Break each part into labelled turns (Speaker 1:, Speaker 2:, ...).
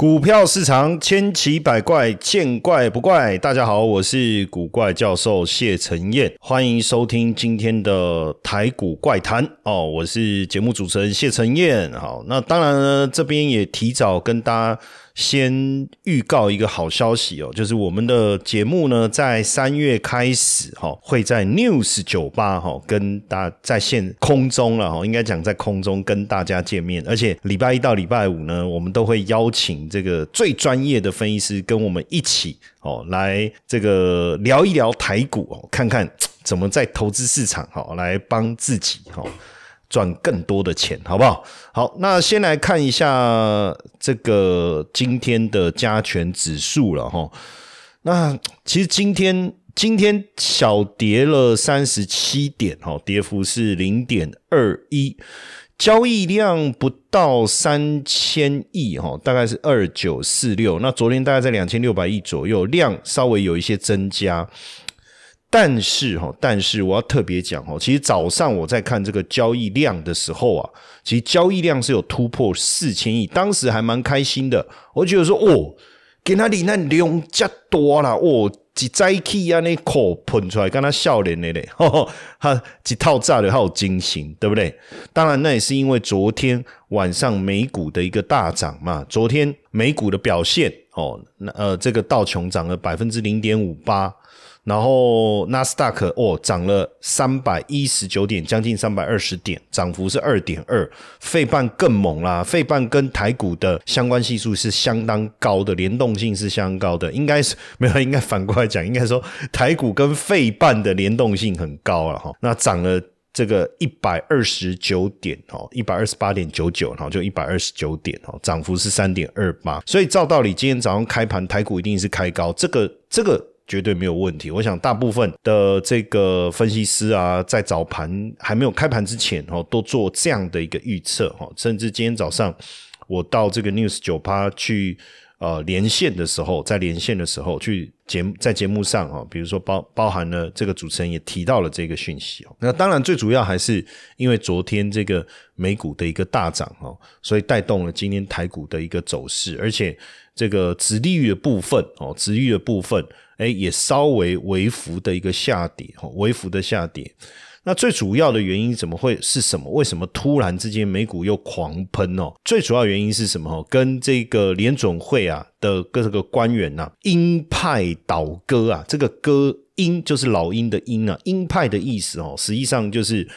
Speaker 1: 股票市场千奇百怪，见怪不怪。大家好，我是古怪教授谢承彦，欢迎收听今天的台股怪谈哦。我是节目主持人谢承彦。好，那当然呢，这边也提早跟大家。先预告一个好消息哦，就是我们的节目呢，在三月开始哈，会在 News 酒吧哈跟大在线空中了哈，应该讲在空中跟大家见面，而且礼拜一到礼拜五呢，我们都会邀请这个最专业的分析师跟我们一起哦，来这个聊一聊台股哦，看看怎么在投资市场哈来帮自己哈。赚更多的钱，好不好？好，那先来看一下这个今天的加权指数了哈。那其实今天今天小跌了三十七点，哈，跌幅是零点二一，交易量不到三千亿，哈，大概是二九四六。那昨天大概在两千六百亿左右，量稍微有一些增加。但是哈，但是我要特别讲哦，其实早上我在看这个交易量的时候啊，其实交易量是有突破四千亿，当时还蛮开心的。我觉得说哦，给他里那量加多了哦，几摘气啊那口喷出来，跟他笑脸那嘞，哈，几套炸的好惊喜，对不对？当然那也是因为昨天晚上美股的一个大涨嘛，昨天美股的表现哦，那呃这个道琼涨了百分之零点五八。然后纳斯达克哦涨了三百一十九点，将近三百二十点，涨幅是二点二。费半更猛啦，费半跟台股的相关系数是相当高的，联动性是相当高的。应该是 没有，应该反过来讲，应该说台股跟费半的联动性很高了哈。那涨了这个一百二十九点哦，一百二十八点九九，然后就一百二十九点哦，涨幅是三点二八。所以照道理，今天早上开盘台股一定是开高，这个这个。绝对没有问题。我想大部分的这个分析师啊，在早盘还没有开盘之前哦，都做这样的一个预测哦。甚至今天早上我到这个 News 九趴去呃连线的时候，在连线的时候去节目在节目上啊，比如说包包含了这个主持人也提到了这个讯息哦。那当然最主要还是因为昨天这个美股的一个大涨哦，所以带动了今天台股的一个走势，而且这个直利率的部分哦，直率的部分。哎，也稍微微幅的一个下跌，哈，微幅的下跌。那最主要的原因怎么会是什么？为什么突然之间美股又狂喷哦？最主要原因是什么？跟这个联准会啊的各个官员呐，鹰派倒戈啊，这个戈鹰就是老鹰的鹰啊，鹰派的意思哦，实际上就是。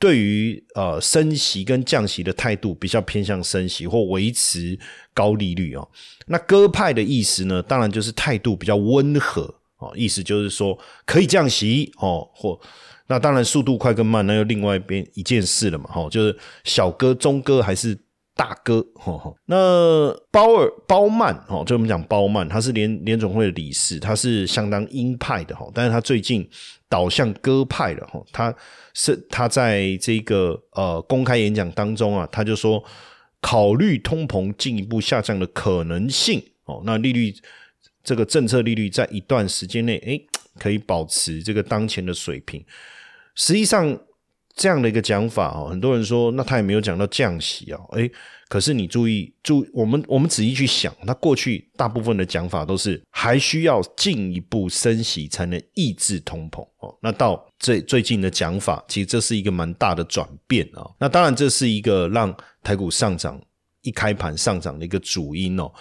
Speaker 1: 对于呃升息跟降息的态度比较偏向升息或维持高利率哦，那鸽派的意思呢，当然就是态度比较温和哦，意思就是说可以降息哦，或那当然速度快跟慢那又另外一边一件事了嘛，哈，就是小哥、中哥还是。大哥，那包尔包曼哦，就我们讲包曼，他是联联总会的理事，他是相当鹰派的哈，但是他最近倒向鸽派了哈，他是他在这个呃公开演讲当中啊，他就说考虑通膨进一步下降的可能性哦，那利率这个政策利率在一段时间内诶可以保持这个当前的水平，实际上。这样的一个讲法哦，很多人说，那他也没有讲到降息啊，诶，可是你注意注，我们我们仔细去想，他过去大部分的讲法都是还需要进一步升息才能抑制通膨哦，那到最最近的讲法，其实这是一个蛮大的转变啊，那当然这是一个让台股上涨一开盘上涨的一个主因哦，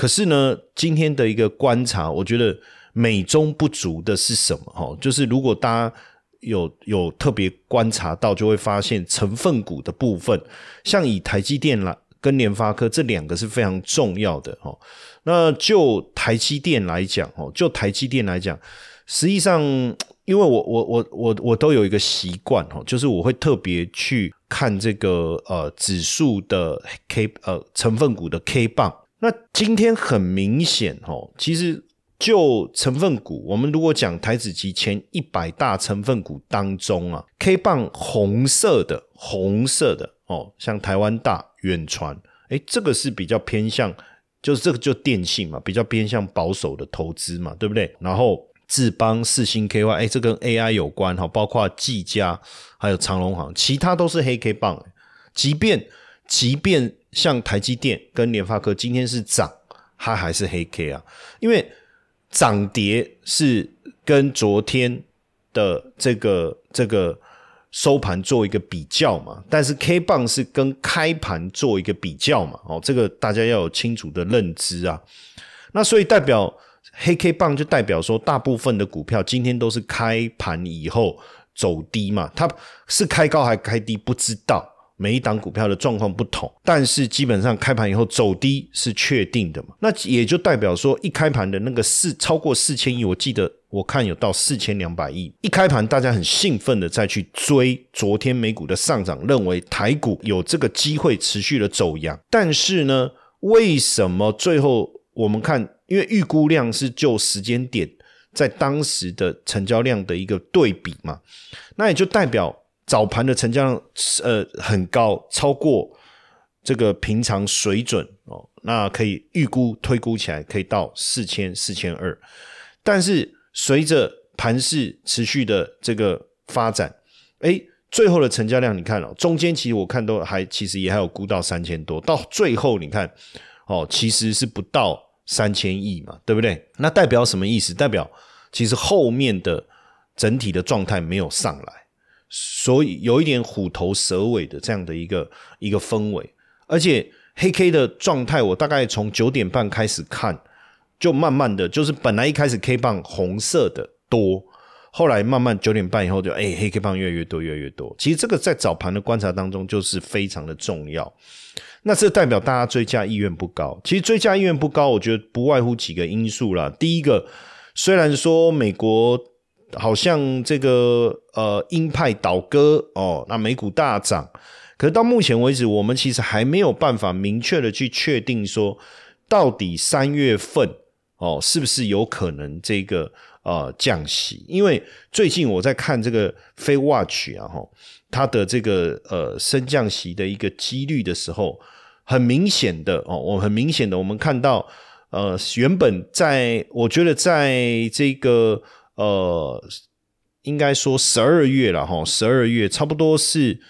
Speaker 1: 可是呢，今天的一个观察，我觉得美中不足的是什么哈？就是如果大家。有有特别观察到，就会发现成分股的部分，像以台积电来跟联发科这两个是非常重要的哦。那就台积电来讲哦，就台积电来讲，实际上，因为我我我我我都有一个习惯哦，就是我会特别去看这个呃指数的 K 呃成分股的 K 棒。那今天很明显哦，其实。就成分股，我们如果讲台子期前一百大成分股当中啊，K 棒红色的红色的哦，像台湾大远传，哎，这个是比较偏向，就是这个就电信嘛，比较偏向保守的投资嘛，对不对？然后智邦、四星 KY，哎，这跟 AI 有关哈，包括技嘉还有长隆行，其他都是黑 K 棒。即便即便像台积电跟联发科今天是涨。它还是黑 K 啊，因为涨跌是跟昨天的这个这个收盘做一个比较嘛，但是 K 棒是跟开盘做一个比较嘛，哦，这个大家要有清楚的认知啊。那所以代表黑 K 棒就代表说，大部分的股票今天都是开盘以后走低嘛，它是开高还开低不知道。每一档股票的状况不同，但是基本上开盘以后走低是确定的嘛？那也就代表说，一开盘的那个四超过四千亿，我记得我看有到四千两百亿。一开盘大家很兴奋的再去追昨天美股的上涨，认为台股有这个机会持续的走阳。但是呢，为什么最后我们看，因为预估量是就时间点在当时的成交量的一个对比嘛？那也就代表。早盘的成交量呃很高，超过这个平常水准哦，那可以预估推估起来可以到四千四千二，但是随着盘势持续的这个发展，哎，最后的成交量你看哦，中间其实我看都还其实也还有估到三千多，到最后你看哦，其实是不到三千亿嘛，对不对？那代表什么意思？代表其实后面的整体的状态没有上来。所以有一点虎头蛇尾的这样的一个一个氛围，而且黑 K 的状态，我大概从九点半开始看，就慢慢的就是本来一开始 K 棒红色的多，后来慢慢九点半以后就哎黑 K 棒越来越多越来越多。其实这个在早盘的观察当中就是非常的重要，那这代表大家追加意愿不高。其实追加意愿不高，我觉得不外乎几个因素啦。第一个，虽然说美国。好像这个呃鹰派倒戈哦，那美股大涨，可是到目前为止，我们其实还没有办法明确的去确定说，到底三月份哦是不是有可能这个呃降息？因为最近我在看这个非 Watch 啊哈，它的这个呃升降息的一个几率的时候，很明显的哦，我很明显的我们看到呃原本在我觉得在这个。呃，应该说十二月了哈，十二月差不多是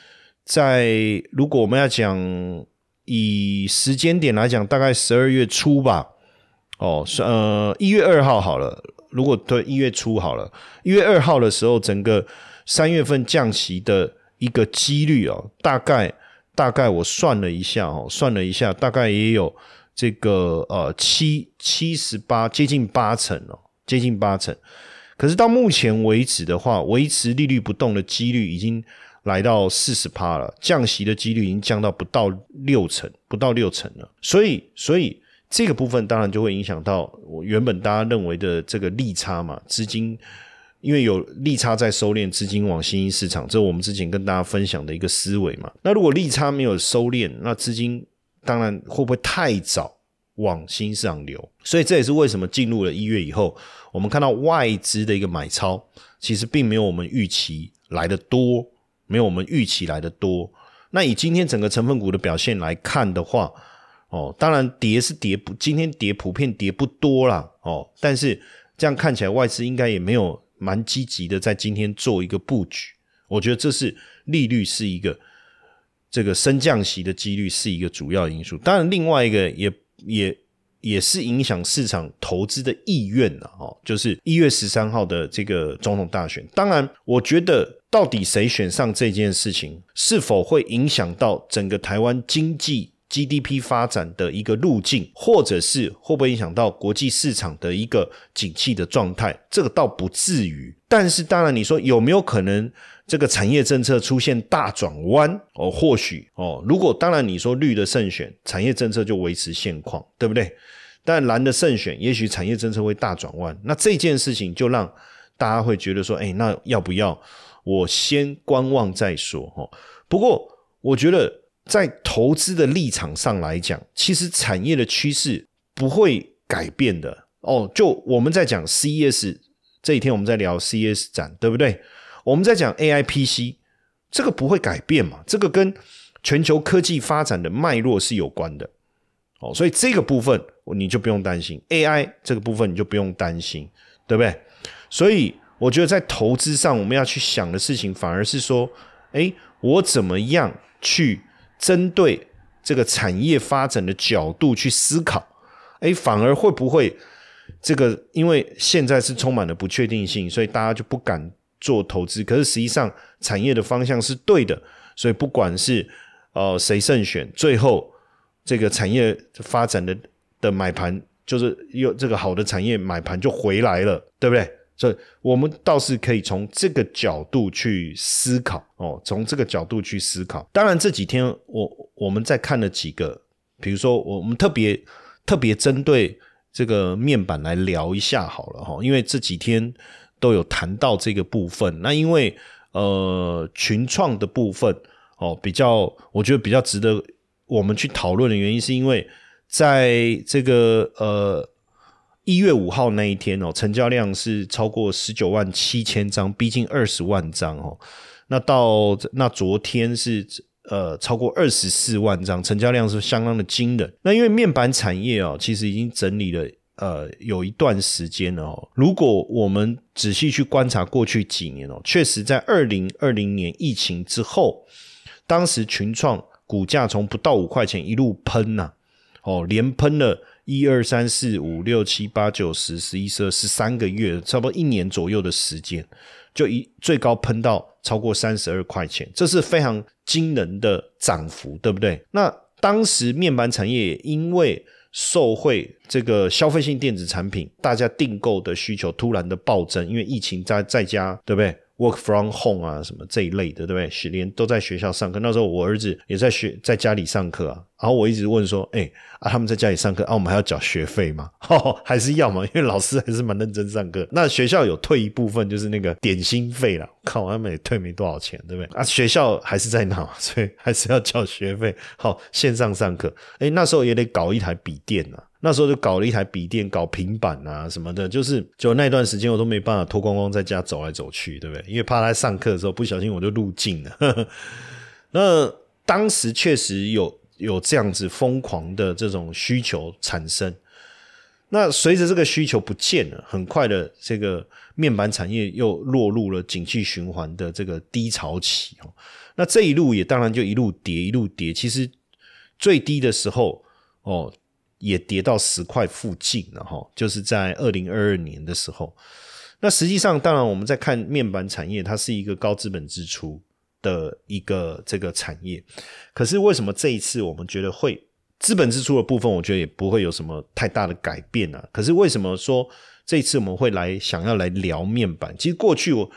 Speaker 1: 在如果我们要讲以时间点来讲，大概十二月初吧。哦，呃，一月二号好了，如果对一月初好了，一月二号的时候，整个三月份降息的一个几率哦，大概大概我算了一下哦，算了一下，大概也有这个呃七七十八，接近八成哦，接近八成。可是到目前为止的话，维持利率不动的几率已经来到四十趴了，降息的几率已经降到不到六成，不到六成了。所以，所以这个部分当然就会影响到我原本大家认为的这个利差嘛，资金因为有利差在收敛，资金往新兴市场，这是我们之前跟大家分享的一个思维嘛。那如果利差没有收敛，那资金当然会不会太早？往新市场流，所以这也是为什么进入了一月以后，我们看到外资的一个买超，其实并没有我们预期来的多，没有我们预期来的多。那以今天整个成分股的表现来看的话，哦，当然跌是跌不，今天跌普遍跌不多啦，哦，但是这样看起来外资应该也没有蛮积极的在今天做一个布局。我觉得这是利率是一个这个升降息的几率是一个主要因素，当然另外一个也。也也是影响市场投资的意愿了哦，就是一月十三号的这个总统大选。当然，我觉得到底谁选上这件事情，是否会影响到整个台湾经济 GDP 发展的一个路径，或者是会不会影响到国际市场的一个景气的状态，这个倒不至于。但是，当然你说有没有可能？这个产业政策出现大转弯哦，或许哦，如果当然你说绿的胜选，产业政策就维持现况，对不对？但蓝的胜选，也许产业政策会大转弯，那这件事情就让大家会觉得说，哎，那要不要我先观望再说？哈，不过我觉得在投资的立场上来讲，其实产业的趋势不会改变的哦。就我们在讲 CES 这一天，我们在聊 CES 展，对不对？我们在讲 A I P C，这个不会改变嘛？这个跟全球科技发展的脉络是有关的哦，所以这个部分你就不用担心 A I 这个部分你就不用担心，对不对？所以我觉得在投资上我们要去想的事情，反而是说，哎，我怎么样去针对这个产业发展的角度去思考？哎，反而会不会这个？因为现在是充满了不确定性，所以大家就不敢做投资。可是实际上产业的方向是对的，所以不管是呃谁胜选，最后这个产业发展的的买盘，就是有这个好的产业买盘就回来了，对不对？所以我们倒是可以从这个角度去思考哦，从这个角度去思考。当然这几天我我们在看了几个，比如说我们特别特别针对这个面板来聊一下好了哈，因为这几天都有谈到这个部分。那因为呃群创的部分哦，比较我觉得比较值得我们去讨论的原因，是因为在这个呃。一月五号那一天哦，成交量是超过十九万七千张，逼近二十万张哦。那到那昨天是呃超过二十四万张，成交量是相当的惊人。那因为面板产业哦，其实已经整理了呃有一段时间了哦。如果我们仔细去观察过去几年哦，确实在二零二零年疫情之后，当时群创股价从不到五块钱一路喷呐，哦，连喷了。一二三四五六七八九十十一十二十三个月，差不多一年左右的时间，就一最高喷到超过三十二块钱，这是非常惊人的涨幅，对不对？那当时面板产业因为受惠这个消费性电子产品，大家订购的需求突然的暴增，因为疫情在在家，对不对？Work from home 啊，什么这一类的，对不对？连都在学校上课。那时候我儿子也在学，在家里上课啊。然后我一直问说：“哎啊，他们在家里上课啊，我们还要缴学费吗？还是要吗？因为老师还是蛮认真上课。那学校有退一部分，就是那个点心费了。看他们也退没多少钱，对不对？啊，学校还是在那，所以还是要缴学费。好，线上上课，哎，那时候也得搞一台笔电啊。那时候就搞了一台笔电，搞平板啊什么的，就是就那段时间我都没办法脱光光在家走来走去，对不对？因为怕他上课的时候不小心我就入镜了。那当时确实有有这样子疯狂的这种需求产生。那随着这个需求不见了，很快的这个面板产业又落入了景气循环的这个低潮期。那这一路也当然就一路跌一路跌，其实最低的时候哦。也跌到十块附近了哈，就是在二零二二年的时候。那实际上，当然我们在看面板产业，它是一个高资本支出的一个这个产业。可是为什么这一次我们觉得会资本支出的部分，我觉得也不会有什么太大的改变呢？可是为什么说这一次我们会来想要来聊面板？其实过去我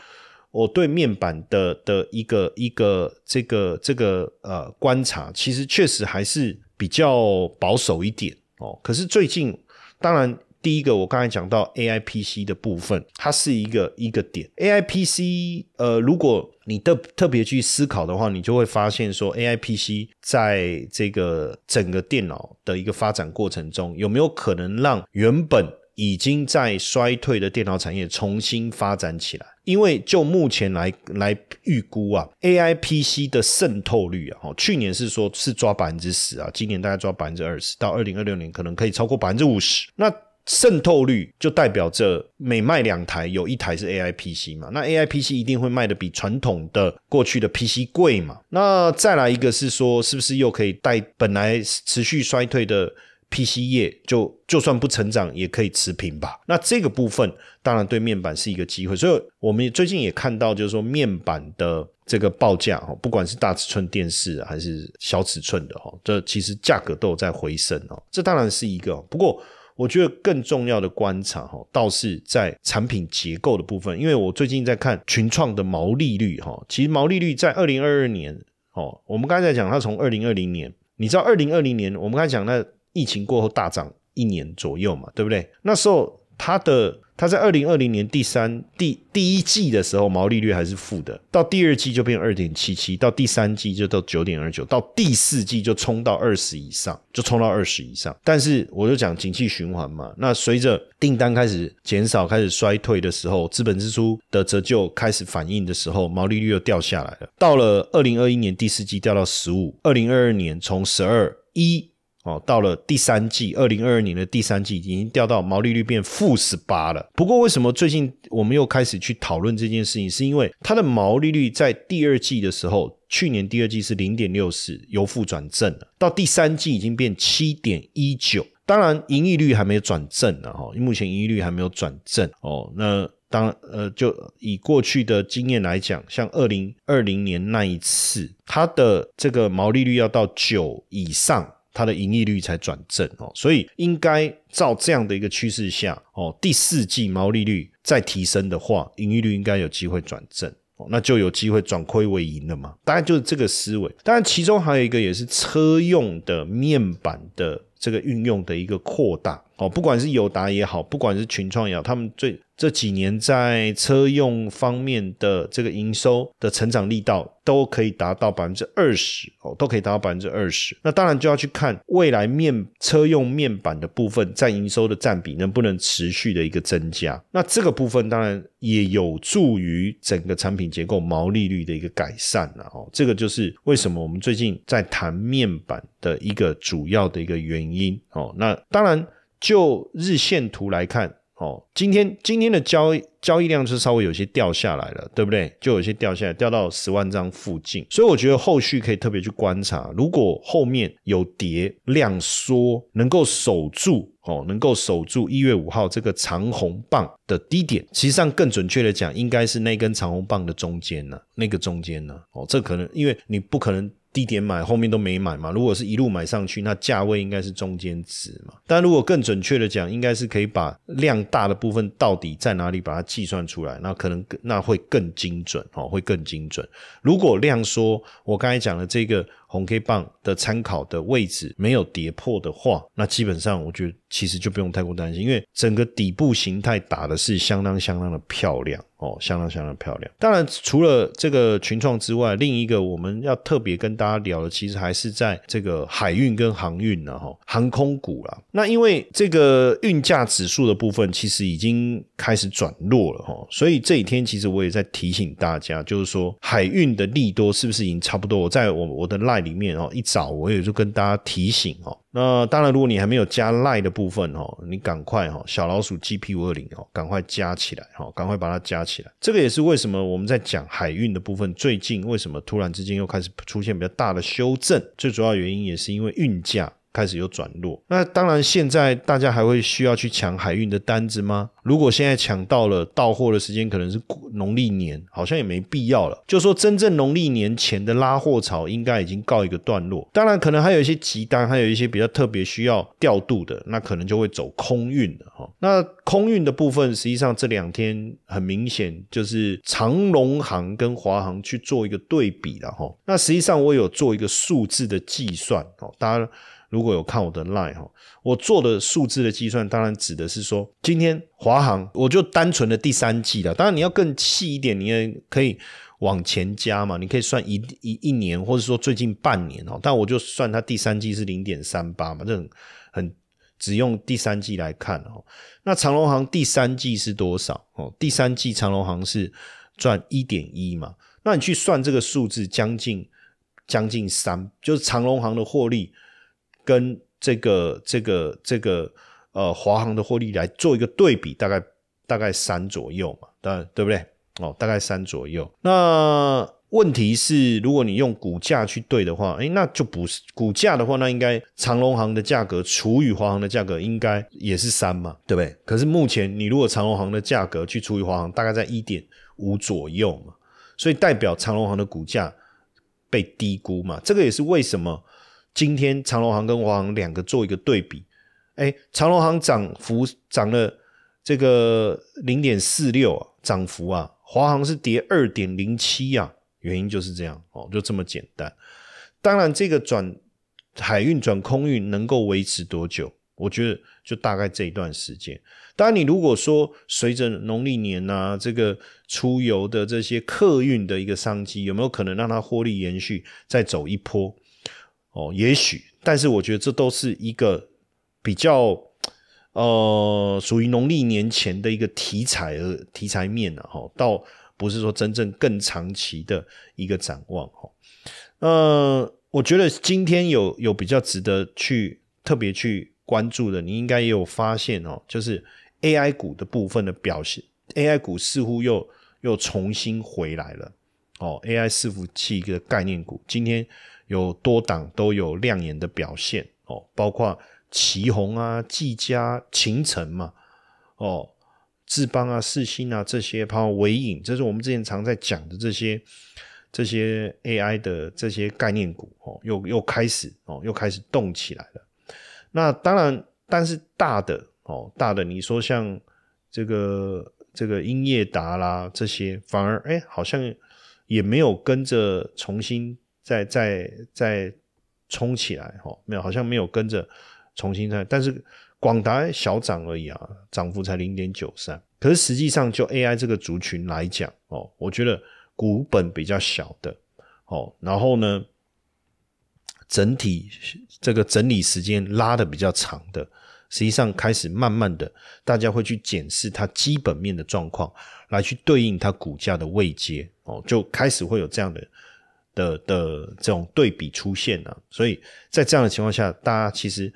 Speaker 1: 我对面板的的一个一个这个这个呃观察，其实确实还是比较保守一点。哦，可是最近，当然第一个我刚才讲到 A I P C 的部分，它是一个一个点。A I P C，呃，如果你特特别去思考的话，你就会发现说，A I P C 在这个整个电脑的一个发展过程中，有没有可能让原本已经在衰退的电脑产业重新发展起来？因为就目前来来预估啊，A I P C 的渗透率啊，哦，去年是说是抓百分之十啊，今年大概抓百分之二十，到二零二六年可能可以超过百分之五十。那渗透率就代表着每卖两台有一台是 A I P C 嘛？那 A I P C 一定会卖的比传统的过去的 P C 贵嘛？那再来一个是说，是不是又可以带本来持续衰退的？PC 业就就算不成长也可以持平吧。那这个部分当然对面板是一个机会，所以我们最近也看到，就是说面板的这个报价哈，不管是大尺寸电视还是小尺寸的哈，这其实价格都有在回升哦。这当然是一个，不过我觉得更重要的观察哈，倒是在产品结构的部分。因为我最近在看群创的毛利率哈，其实毛利率在二零二二年哦，我们刚才讲它从二零二零年，你知道二零二零年我们刚才讲那。疫情过后大涨一年左右嘛，对不对？那时候它的它在二零二零年第三第第一季的时候毛利率还是负的，到第二季就变二点七七，到第三季就到九点二九，到第四季就冲到二十以上，就冲到二十以上。但是我就讲景气循环嘛，那随着订单开始减少、开始衰退的时候，资本支出的折旧开始反应的时候，毛利率又掉下来了。到了二零二一年第四季掉到十五，二零二二年从十二一。哦，到了第三季，二零二二年的第三季已经掉到毛利率变负十八了。不过，为什么最近我们又开始去讨论这件事情？是因为它的毛利率在第二季的时候，去年第二季是零点六四，由负转正了，到第三季已经变七点一九。当然，盈利率还没有转正呢，哈，目前盈利率还没有转正哦。那当呃，就以过去的经验来讲，像二零二零年那一次，它的这个毛利率要到九以上，它的盈利率才转正哦。所以应该照这样的一个趋势下哦，第四季毛利率再提升的话，盈利率应该有机会转正哦，那就有机会转亏为盈了嘛。大概就是这个思维。当然，其中还有一个也是车用的面板的这个运用的一个扩大哦，不管是友达也好，不管是群创也好，他们最。这几年在车用方面的这个营收的成长力道都可以达到百分之二十哦，都可以达到百分之二十。那当然就要去看未来面车用面板的部分在营收的占比能不能持续的一个增加。那这个部分当然也有助于整个产品结构毛利率的一个改善了哦。这个就是为什么我们最近在谈面板的一个主要的一个原因哦。那当然就日线图来看。哦，今天今天的交易交易量是稍微有些掉下来了，对不对？就有些掉下来，掉到十万张附近。所以我觉得后续可以特别去观察，如果后面有跌量缩，能够守住哦，能够守住一月五号这个长红棒的低点，实际上更准确的讲，应该是那根长红棒的中间呢，那个中间呢，哦，这可能因为你不可能。低点买，后面都没买嘛。如果是一路买上去，那价位应该是中间值嘛。但如果更准确的讲，应该是可以把量大的部分到底在哪里把它计算出来，那可能那会更精准哦，会更精准。如果量缩，我刚才讲的这个。红 K 棒的参考的位置没有跌破的话，那基本上我觉得其实就不用太过担心，因为整个底部形态打的是相当相当的漂亮哦，相当相当漂亮。当然，除了这个群创之外，另一个我们要特别跟大家聊的，其实还是在这个海运跟航运呢，哈，航空股啦。那因为这个运价指数的部分其实已经开始转弱了，哈，所以这几天其实我也在提醒大家，就是说海运的利多是不是已经差不多？我在我我的 line。里面哦，一早我也就跟大家提醒哦。那当然，如果你还没有加赖的部分哦，你赶快哦，小老鼠 GP 五二零哦，赶快加起来哦，赶快把它加起来。这个也是为什么我们在讲海运的部分，最近为什么突然之间又开始出现比较大的修正？最主要原因也是因为运价。开始有转弱，那当然现在大家还会需要去抢海运的单子吗？如果现在抢到了，到货的时间可能是农历年，好像也没必要了。就说真正农历年前的拉货潮应该已经告一个段落。当然，可能还有一些急单，还有一些比较特别需要调度的，那可能就会走空运的哈。那空运的部分，实际上这两天很明显就是长龙航跟华航去做一个对比了哈。那实际上我有做一个数字的计算哦，大家。如果有看我的 line 哈，我做的数字的计算，当然指的是说，今天华航我就单纯的第三季了。当然你要更细一点，你也可以往前加嘛，你可以算一一一年，或者说最近半年哦。但我就算它第三季是零点三八嘛，这很很只用第三季来看哦。那长隆航第三季是多少哦？第三季长隆航是赚一点一嘛？那你去算这个数字，将近将近三，就是长隆航的获利。跟这个这个这个呃华航的获利来做一个对比，大概大概三左右嘛，当然对不对？哦，大概三左右。那问题是，如果你用股价去对的话，哎，那就不是股价的话，那应该长隆行的价格除以华航的价格，应该也是三嘛，对不对？可是目前你如果长隆行的价格去除以华航，大概在一点五左右嘛，所以代表长隆行的股价被低估嘛，这个也是为什么。今天长隆行跟华航两个做一个对比，哎，长隆行涨幅涨了这个零点四六啊，涨幅啊，华航是跌二点零七啊，原因就是这样哦，就这么简单。当然，这个转海运转空运能够维持多久？我觉得就大概这一段时间。当然，你如果说随着农历年呐，这个出游的这些客运的一个商机，有没有可能让它获利延续，再走一波？哦，也许，但是我觉得这都是一个比较呃属于农历年前的一个题材和题材面了哈，倒不是说真正更长期的一个展望哈。呃，我觉得今天有有比较值得去特别去关注的，你应该也有发现哦，就是 AI 股的部分的表现，AI 股似乎又又重新回来了哦，AI 伺服器一个概念股今天。有多档都有亮眼的表现哦，包括旗宏啊、技嘉、秦城嘛，哦，智邦啊、世新啊这些，包括伟影，这是我们之前常在讲的这些这些 AI 的这些概念股哦，又又开始哦，又开始动起来了。那当然，但是大的哦，大的你说像这个这个英业达啦这些，反而哎，好像也没有跟着重新再再再冲起来哈，没有，好像没有跟着重新再，但是广达小涨而已啊，涨幅才零点九三。可是实际上就 AI 这个族群来讲哦，我觉得股本比较小的哦，然后呢？整体这个整理时间拉的比较长的，实际上开始慢慢的，大家会去检视它基本面的状况，来去对应它股价的位阶哦，就开始会有这样的的的这种对比出现了。所以在这样的情况下，大家其实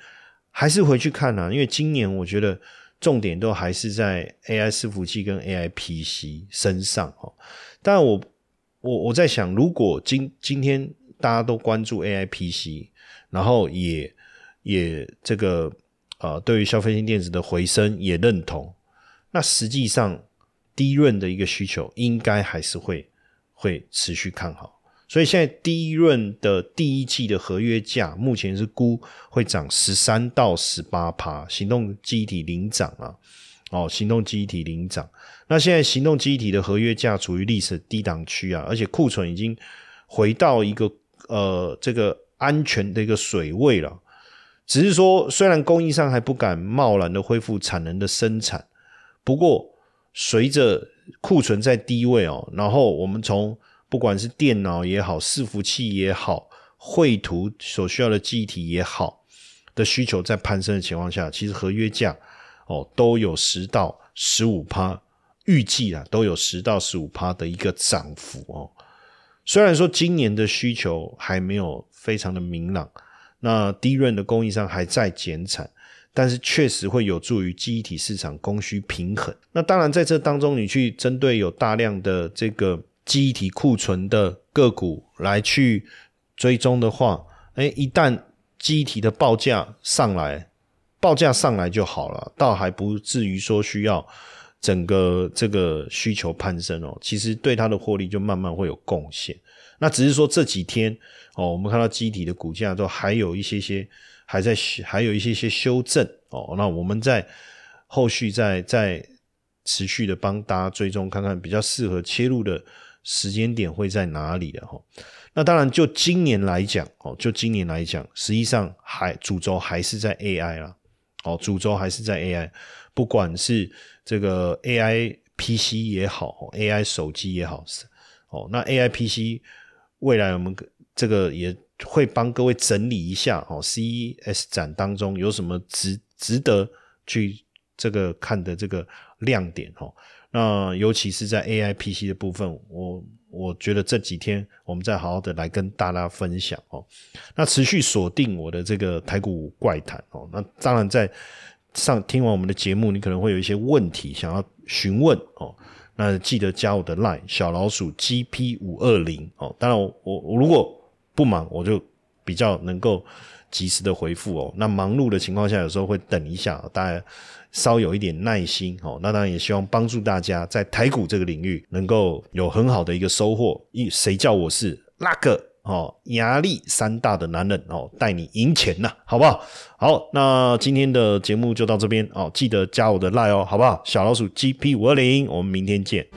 Speaker 1: 还是回去看啊，因为今年我觉得重点都还是在 AI 伺服器跟 AI PC 身上哦。但，我我我在想，如果今今天。大家都关注 A I P C，然后也也这个呃，对于消费性电子的回升也认同。那实际上低润的一个需求应该还是会会持续看好。所以现在第一润的第一季的合约价目前是估会涨十三到十八趴，行动机体领涨啊，哦，行动机体领涨。那现在行动机体的合约价处于历史低档区啊，而且库存已经回到一个。呃，这个安全的一个水位了，只是说，虽然供应商还不敢贸然的恢复产能的生产，不过随着库存在低位哦，然后我们从不管是电脑也好，伺服器也好，绘图所需要的记忆体也好的需求在攀升的情况下，其实合约价哦都有十到十五趴，预计啊都有十到十五趴的一个涨幅哦。虽然说今年的需求还没有非常的明朗，那低润的供应商还在减产，但是确实会有助于记忆体市场供需平衡。那当然在这当中，你去针对有大量的这个记忆体库存的个股来去追踪的话，哎，一旦记忆体的报价上来，报价上来就好了，倒还不至于说需要。整个这个需求攀升哦，其实对它的获利就慢慢会有贡献。那只是说这几天哦，我们看到机体的股价都还有一些些还在还有一些些修正哦。那我们在后续再再持续的帮大家追踪，看看比较适合切入的时间点会在哪里的哈。那当然，就今年来讲哦，就今年来讲，实际上还主轴还是在 AI 啦，哦，主轴还是在 AI。不管是这个 A I P C 也好，A I 手机也好，哦，那 A I P C 未来我们这个也会帮各位整理一下哦，C E S 展当中有什么值值得去这个看的这个亮点哦，那尤其是在 A I P C 的部分，我我觉得这几天我们再好好的来跟大家分享哦，那持续锁定我的这个台股怪谈哦，那当然在。上听完我们的节目，你可能会有一些问题想要询问哦，那记得加我的 line 小老鼠 GP 五二零哦。当然，我我如果不忙，我就比较能够及时的回复哦。那忙碌的情况下，有时候会等一下，大家稍有一点耐心哦。那当然也希望帮助大家在台股这个领域能够有很好的一个收获。一谁叫我是那个？哦，压力三大的男人哦，带你赢钱呐，好不好？好，那今天的节目就到这边哦，记得加我的 line 哦，好不好？小老鼠 GP 五二零，我们明天见。